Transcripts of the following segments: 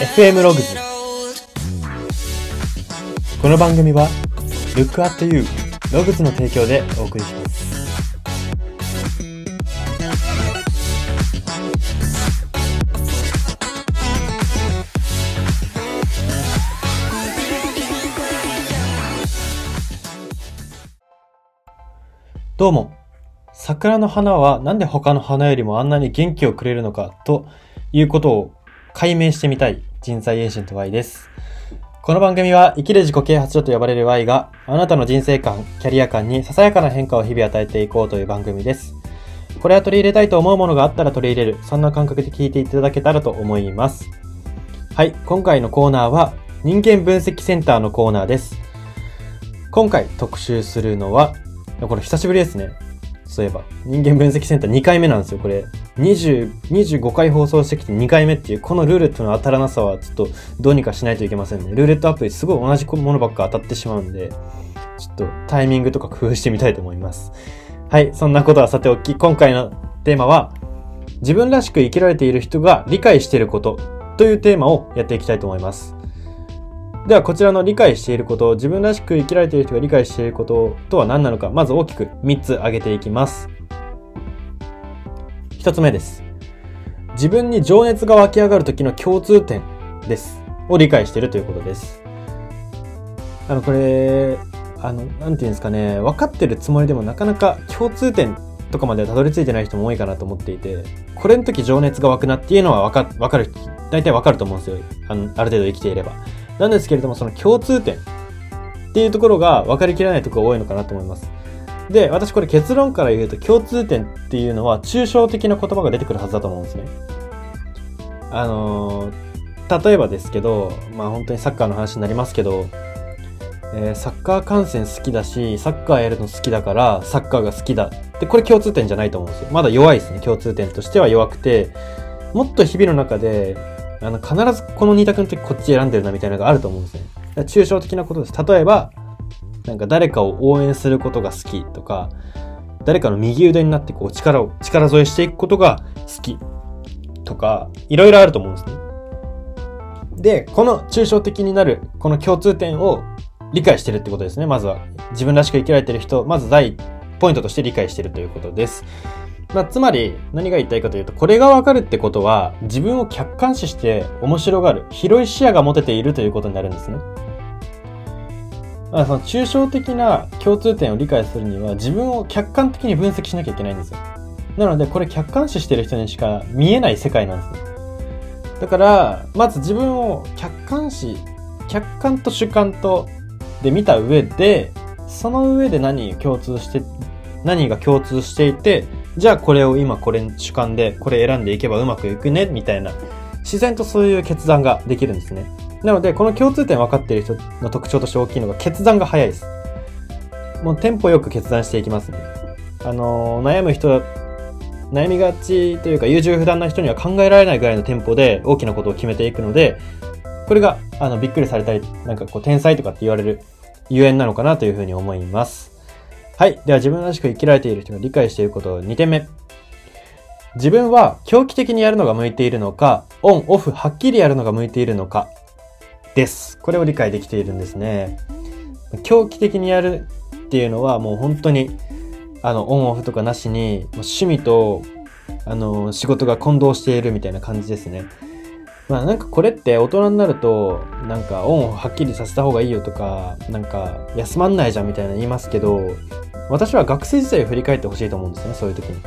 FM ログズこの番組は Look at You ログズの提供でお送りします。どうも。桜の花はなんで他の花よりもあんなに元気をくれるのかということを解明してみたい。人材エージェント Y です。この番組は生きる自己啓発書と呼ばれる Y があなたの人生観、キャリア観にささやかな変化を日々与えていこうという番組です。これは取り入れたいと思うものがあったら取り入れる、そんな感覚で聞いていただけたらと思います。はい、今回のコーナーは人間分析センターのコーナーです。今回特集するのは、これ久しぶりですね。そういえば、人間分析センター2回目なんですよ、これ。20、25回放送してきて2回目っていう、このルーレットの当たらなさはちょっとどうにかしないといけませんね。ルーレットアプリすごい同じものばっか当たってしまうんで、ちょっとタイミングとか工夫してみたいと思います。はい、そんなことはさておき、今回のテーマは、自分らしく生きられている人が理解していることというテーマをやっていきたいと思います。ではこちらの理解していること、自分らしく生きられている人が理解していることとは何なのか、まず大きく3つ挙げていきます。1つ目です。自分に情熱が湧き上がる時の共通点です。を理解しているということです。あの、これ、あの、なんていうんですかね、分かってるつもりでもなかなか共通点とかまでたどり着いてない人も多いかなと思っていて、これの時情熱が湧くなっていうのはわか、わかる、大体わかると思うんですよ。あの、ある程度生きていれば。なんですけれども、その共通点っていうところが分かりきらないところが多いのかなと思います。で、私これ結論から言うと共通点っていうのは抽象的な言葉が出てくるはずだと思うんですね。あのー、例えばですけど、まあ本当にサッカーの話になりますけど、えーサッカー観戦好きだし、サッカーやるの好きだから、サッカーが好きだ。で、これ共通点じゃないと思うんですよ。まだ弱いですね、共通点としては弱くて、もっと日々の中で、あの、必ずこの二択の時こっち選んでるなみたいなのがあると思うんですね。抽象的なことです。例えば、なんか誰かを応援することが好きとか、誰かの右腕になってこう力を、力添えしていくことが好きとか、いろいろあると思うんですね。で、この抽象的になる、この共通点を理解してるってことですね。まずは。自分らしく生きられてる人、まず第一ポイントとして理解してるということです。まあ、つまり、何が言いたいかというと、これがわかるってことは、自分を客観視して面白がる、広い視野が持てているということになるんですね。あ、その抽象的な共通点を理解するには、自分を客観的に分析しなきゃいけないんですよ。なので、これ客観視してる人にしか見えない世界なんですね。だから、まず自分を客観視、客観と主観とで見た上で、その上で何共通して、何が共通していて、じゃあこれを今これ主観でこれ選んでいけばうまくいくね、みたいな、自然とそういう決断ができるんですね。なので、この共通点分かっている人の特徴として大きいのが決断が早いです。もうテンポよく決断していきますね。あのー悩む人、悩みがちというか優柔不断な人には考えられないぐらいのテンポで大きなことを決めていくので、これが、あの、びっくりされたり、なんかこう、天才とかって言われるゆえんなのかなというふうに思います。はい。では自分らしく生きられている人が理解していること2点目。自分は狂気的にやるのが向いているのか、オン、オフ、はっきりやるのが向いているのか、です。これを理解できているんですね。狂気的にやるっていうのはもう本当に、あの、オンオフとかなしに、趣味と、あの、仕事が混同しているみたいな感じですね。まあなんかこれって大人になると、なんかオンオフはっきりさせた方がいいよとか、なんか休まんないじゃんみたいな言いますけど、私は学生時代を振り返ってほしいと思うんですね、そういう時に。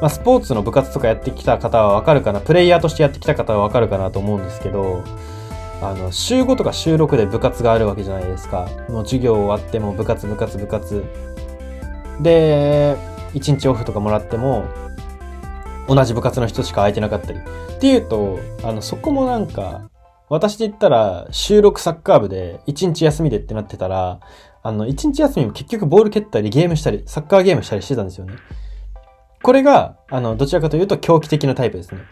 まあスポーツの部活とかやってきた方はわかるかな、プレイヤーとしてやってきた方はわかるかなと思うんですけど、あの、週5とか週6で部活があるわけじゃないですか。もう授業終わっても部活部活部活。で、1日オフとかもらっても、同じ部活の人しか空いてなかったり。っていうと、あの、そこもなんか、私で言ったら、収録サッカー部で、1日休みでってなってたら、あの、1日休みも結局ボール蹴ったり、ゲームしたり、サッカーゲームしたりしてたんですよね。これが、あの、どちらかというと狂気的なタイプですね。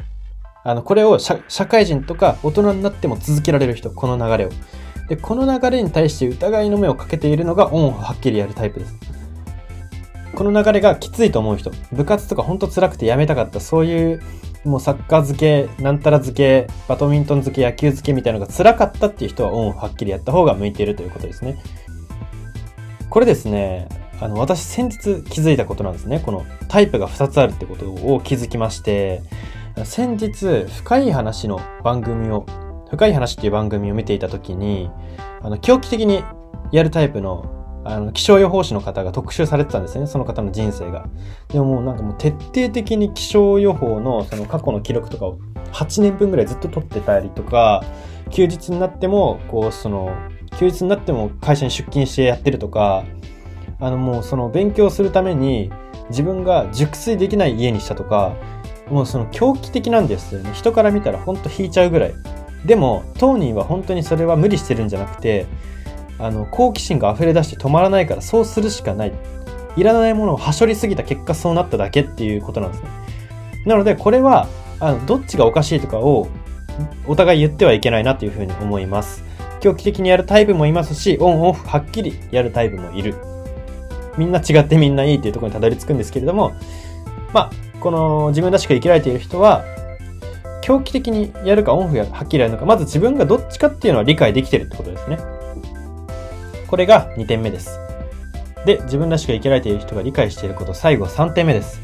あの、これを社会人とか大人になっても続けられる人、この流れを。で、この流れに対して疑いの目をかけているのがオンオフはっきりやるタイプです。この流れがきついと思う人、部活とかほんと辛くてやめたかった、そういうもうサッカー漬け、なんたら漬け、バドミントン漬け、野球漬けみたいなのが辛かったっていう人はオンはっきりやった方が向いているということですね。これですね、あの、私先日気づいたことなんですね。このタイプが2つあるってことを気づきまして、先日、深い話の番組を、深い話っていう番組を見ていたときに、あの、狂気的にやるタイプのあの、気象予報士の方が特集されてたんですね。その方の人生が。でももうなんかもう徹底的に気象予報のその過去の記録とかを8年分ぐらいずっと撮ってたりとか、休日になっても、こう、その、休日になっても会社に出勤してやってるとか、あのもうその勉強するために自分が熟睡できない家にしたとか、もうその狂気的なんですよね。人から見たらほんと引いちゃうぐらい。でも、当人は本当にそれは無理してるんじゃなくて、あの、好奇心が溢れ出して止まらないからそうするしかない。いらないものをはしょりすぎた結果そうなっただけっていうことなんですね。なので、これは、あの、どっちがおかしいとかをお互い言ってはいけないなというふうに思います。狂気的にやるタイプもいますし、オンオフはっきりやるタイプもいる。みんな違ってみんないいっていうところにたどり着くんですけれども、まあ、この自分らしく生きられている人は、狂気的にやるかオンフははっきりやるのか、まず自分がどっちかっていうのは理解できてるってことですね。これが2点目です。で、自分らしく生きられている人が理解していること、最後3点目です。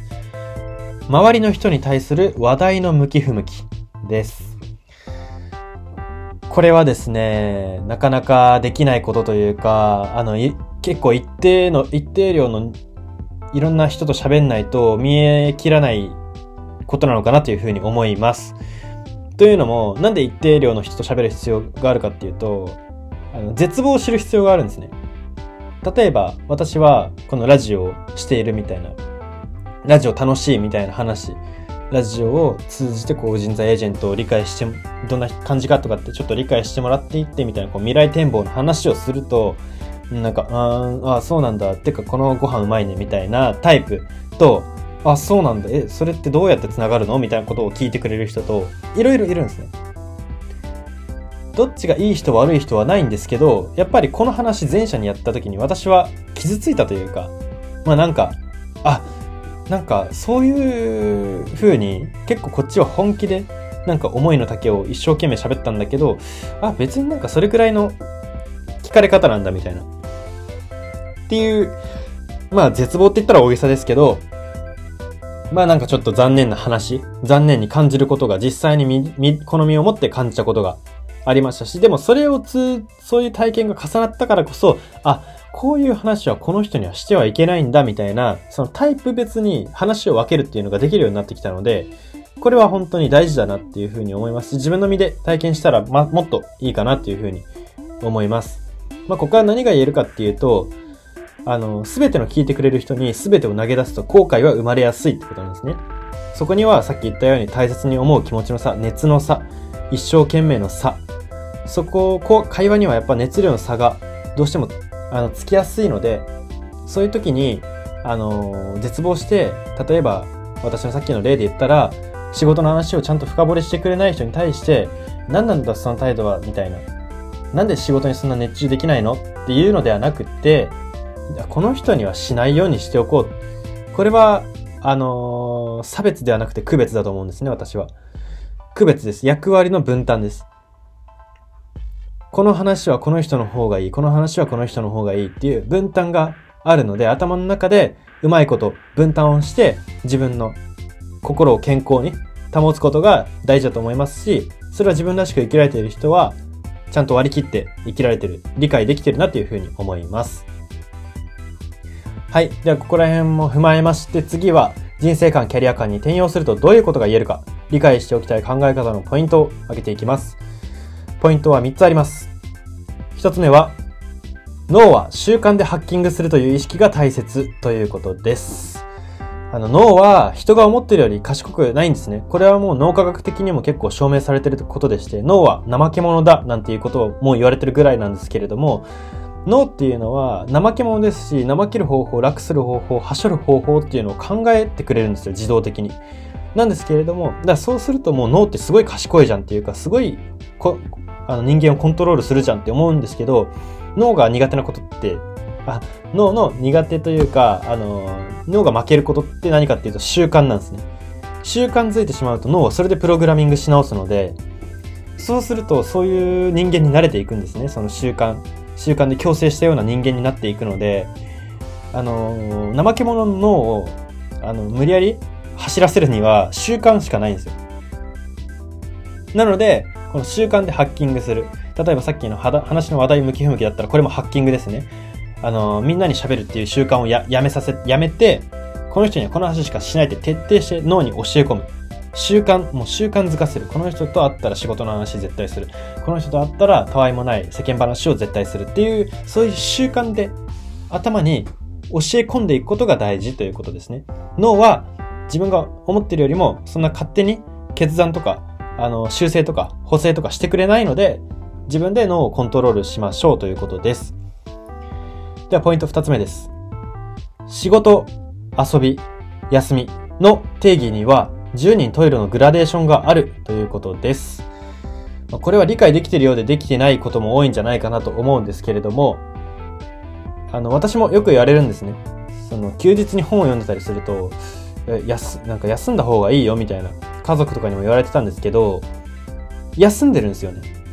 周りの人に対する話題の向き不向きです。これはですね、なかなかできないことというか、あの、結構一定の、一定量のいろんな人と喋んないと見えきらないことなのかなというふうに思います。というのも、なんで一定量の人と喋る必要があるかっていうと、あの絶望を知る必要があるんですね。例えば、私はこのラジオをしているみたいな、ラジオ楽しいみたいな話、ラジオを通じてこう人材エージェントを理解して、どんな感じかとかってちょっと理解してもらっていってみたいなこう未来展望の話をすると、なんか、ああ、そうなんだ。ってか、このご飯うまいね、みたいなタイプと、あ、そうなんだ。え、それってどうやって繋がるの？みたいなことを聞いてくれる人と、いろいろいるんですね。どっちがいい人悪い人はないんですけど、やっぱりこの話前者にやった時に私は傷ついたというか、まあなんか、あ、なんかそういう風に結構こっちは本気でなんか思いの丈を一生懸命喋ったんだけど、あ、別になんかそれくらいの聞かれ方なんだみたいな。っていう、まあ絶望って言ったら大げさですけど、まあなんかちょっと残念な話、残念に感じることが実際にみ、み、好みを持って感じたことがありましたし、でもそれをつ、そういう体験が重なったからこそ、あ、こういう話はこの人にはしてはいけないんだみたいな、そのタイプ別に話を分けるっていうのができるようになってきたので、これは本当に大事だなっていうふうに思いますし、自分の身で体験したら、ま、もっといいかなっていうふうに思います。まあ、ここは何が言えるかっていうと、あの、すべての聞いてくれる人にすべてを投げ出すと後悔は生まれやすいってことなんですね。そこにはさっき言ったように大切に思う気持ちの差、熱の差、一生懸命の差、そこを、こう、会話にはやっぱ熱量の差がどうしても、あの、つきやすいので、そういう時に、あの、絶望して、例えば、私のさっきの例で言ったら、仕事の話をちゃんと深掘りしてくれない人に対して、何なんだその態度は、みたいな。なんで仕事にそんな熱中できないの？っていうのではなくて、この人にはしないようにしておこう。これは、あのー、差別ではなくて区別だと思うんですね、私は。区別です。役割の分担です。この話はこの人の方がいい、この話はこの人の方がいいっていう分担があるので、頭の中でうまいこと分担をして自分の心を健康に保つことが大事だと思いますし、それは自分らしく生きられている人は、ちゃんと割り切って生きられてる、理解できてるなというふうに思います。はい。では、ここら辺も踏まえまして、次は、人生観、キャリア観に転用するとどういうことが言えるか、理解しておきたい考え方のポイントを挙げていきます。ポイントは3つあります。1つ目は、脳は習慣でハッキングするという意識が大切ということです。あの脳は人が思ってるより賢くないんですね。これはもう脳科学的にも結構証明されてることでして、脳は怠け者だなんていうことをもう言われてるぐらいなんですけれども、脳っていうのは怠け者ですし、怠ける方法、楽する方法、はしょる方法っていうのを考えてくれるんですよ、自動的に。なんですけれども、だからそうするともう脳ってすごい賢いじゃんっていうか、すごいあの人間をコントロールするじゃんって思うんですけど、脳が苦手なことって、あ脳の苦手というか、あの、脳が負けることって何かっていうと習慣なんですね。習慣づいてしまうと脳はそれでプログラミングし直すので、そうするとそういう人間に慣れていくんですね。その習慣。習慣で強制したような人間になっていくので、あの、怠け者の脳を、あの、無理やり走らせるには習慣しかないんですよ。なので、この習慣でハッキングする。例えばさっきの話の話題向き不向きだったら、これもハッキングですね。あの、みんなに喋るっていう習慣をやめさせ、やめて、この人にはこの話しかしないって徹底して脳に教え込む。習慣、もう習慣づかせる。この人と会ったら仕事の話絶対する。この人と会ったらたわいもない世間話を絶対するっていう、そういう習慣で頭に教え込んでいくことが大事ということですね。脳は自分が思ってるよりもそんな勝手に決断とか、あの、修正とか補正とかしてくれないので、自分で脳をコントロールしましょうということです。ではポイント二つ目です。仕事、遊び、休みの定義には10人トイレのグラデーションがあるということです。これは理解できているようでできてないことも多いんじゃないかなと思うんですけれども、あの、私もよく言われるんですね。その、休日に本を読んでたりすると、やす、なんか休んだ方がいいよみたいな、家族とかにも言われてたんですけど、休んでるんですよね。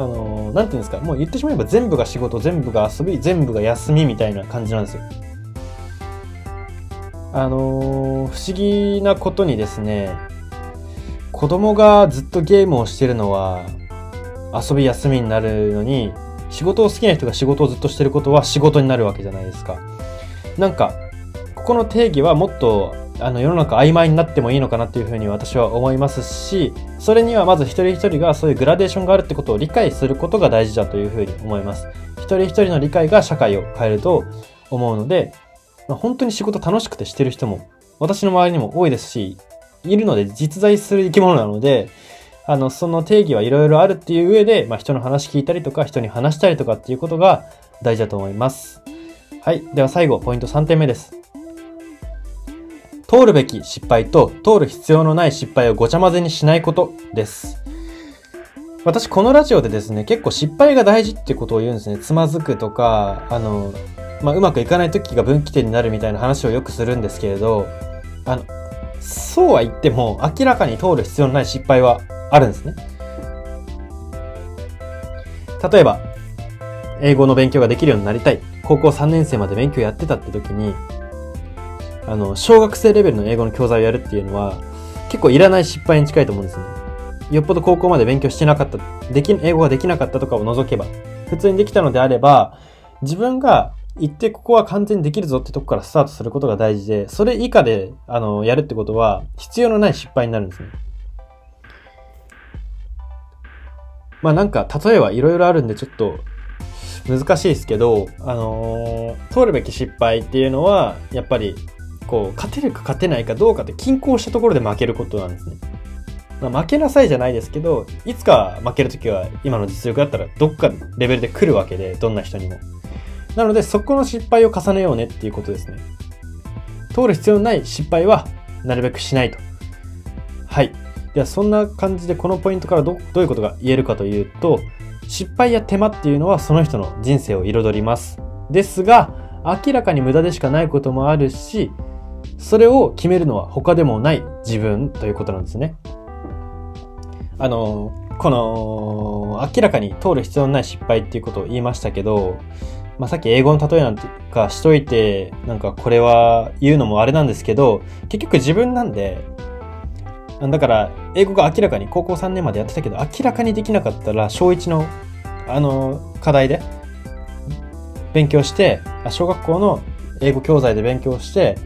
あの、なんていうんですか、もう言ってしまえば全部が仕事、全部が遊び、全部が休みみたいな感じなんですよ。あのー、不思議なことにですね、子供がずっとゲームをしてるのは遊び休みになるのに、仕事を好きな人が仕事をずっとしてることは仕事になるわけじゃないですか。なんか、ここの定義はもっとあの世の中曖昧になってもいいのかなっていうふうに私は思いますし、それにはまず一人一人がそういうグラデーションがあるってことを理解することが大事だというふうに思います。一人一人の理解が社会を変えると思うので、まあ、本当に仕事楽しくてしてる人も、私の周りにも多いですし、いるので実在する生き物なので、あの、その定義はいろいろあるっていう上で、まあ、人の話聞いたりとか、人に話したりとかっていうことが大事だと思います。はい。では最後、ポイント3点目です。通るべき失敗と通る必要のない失敗をごちゃ混ぜにしないことです。私、このラジオでですね、結構失敗が大事ってことを言うんですね。つまずくとか、あの、まあ、うまくいかない時が分岐点になるみたいな話をよくするんですけれど、あの、そうは言っても明らかに通る必要のない失敗はあるんですね。例えば、英語の勉強ができるようになりたい。高校3年生まで勉強やってたって時に、あの、小学生レベルの英語の教材をやるっていうのは、結構いらない失敗に近いと思うんですね。よっぽど高校まで勉強してなかった、でき、英語ができなかったとかを除けば、普通にできたのであれば、自分が行ってここは完全にできるぞってとこからスタートすることが大事で、それ以下で、あの、やるってことは、必要のない失敗になるんですね。まあなんか、例えはいろいろあるんで、ちょっと、難しいですけど、あのー、通るべき失敗っていうのは、やっぱり、こう、勝てるか勝てないかどうかって均衡したところで負けることなんですね。まあ、負けなさいじゃないですけど、いつか負けるときは今の実力だったらどっかレベルで来るわけで、どんな人にも。なので、そこの失敗を重ねようねっていうことですね。通る必要のない失敗は、なるべくしないと。はい。では、そんな感じでこのポイントからどどういうことが言えるかというと、失敗や手間っていうのはその人の人生を彩ります。ですが、明らかに無駄でしかないこともあるし、それを決めるのは他でもない自分ということなんですね。あの、この、明らかに通る必要のない失敗っていうことを言いましたけど、まあ、さっき英語の例えなんてかしといて、なんかこれは言うのもあれなんですけど、結局自分なんで、だから、英語が明らかに高校3年までやってたけど、明らかにできなかったら、小1の、あの、課題で、勉強して、小学校の英語教材で勉強して、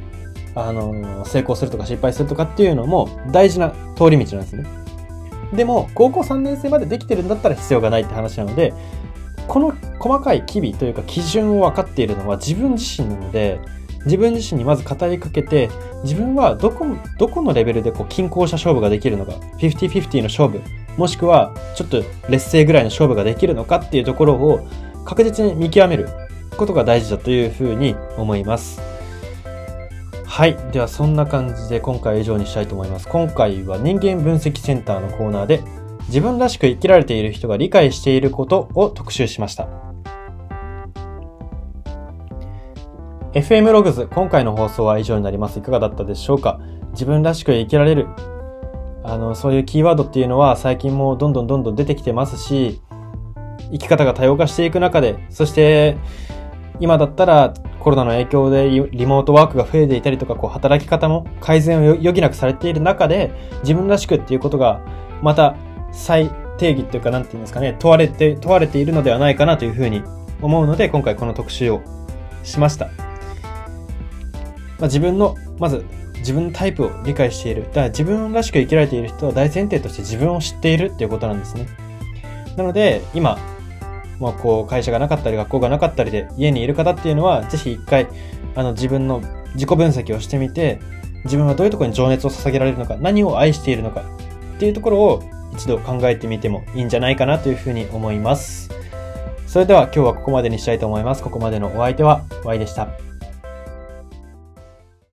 あの、成功するとか失敗するとかっていうのも大事な通り道なんですね。でも、高校3年生までできてるんだったら必要がないって話なので、この細かい機微というか基準を分かっているのは自分自身なので、自分自身にまず語りかけて、自分はどこ、どこのレベルでこう均衡した勝負ができるのか、50-50の勝負、もしくはちょっと劣勢ぐらいの勝負ができるのかっていうところを確実に見極めることが大事だというふうに思います。はい。ではそんな感じで今回は以上にしたいと思います。今回は人間分析センターのコーナーで自分らしく生きられている人が理解していることを特集しました。FM ログズ、今回の放送は以上になります。いかがだったでしょうか？自分らしく生きられる。あの、そういうキーワードっていうのは最近もどんどんどんどん出てきてますし、生き方が多様化していく中で、そして、今だったらコロナの影響でリモートワークが増えていたりとか、こう働き方も改善を余儀なくされている中で、自分らしくっていうことが、また再定義っていうか、なんていうんですかね、問われて、問われているのではないかなというふうに思うので、今回この特集をしました。まあ、自分の、まず、自分のタイプを理解している。だから自分らしく生きられている人は大前提として自分を知っているっていうことなんですね。なので、今、まあ、こう、会社がなかったり、学校がなかったりで、家にいる方っていうのは、是非一回、あの、自分の自己分析をしてみて、自分はどういうところに情熱を捧げられるのか、何を愛しているのか、っていうところを一度考えてみてもいいんじゃないかなというふうに思います。それでは今日はここまでにしたいと思います。ここまでのお相手は Y でした。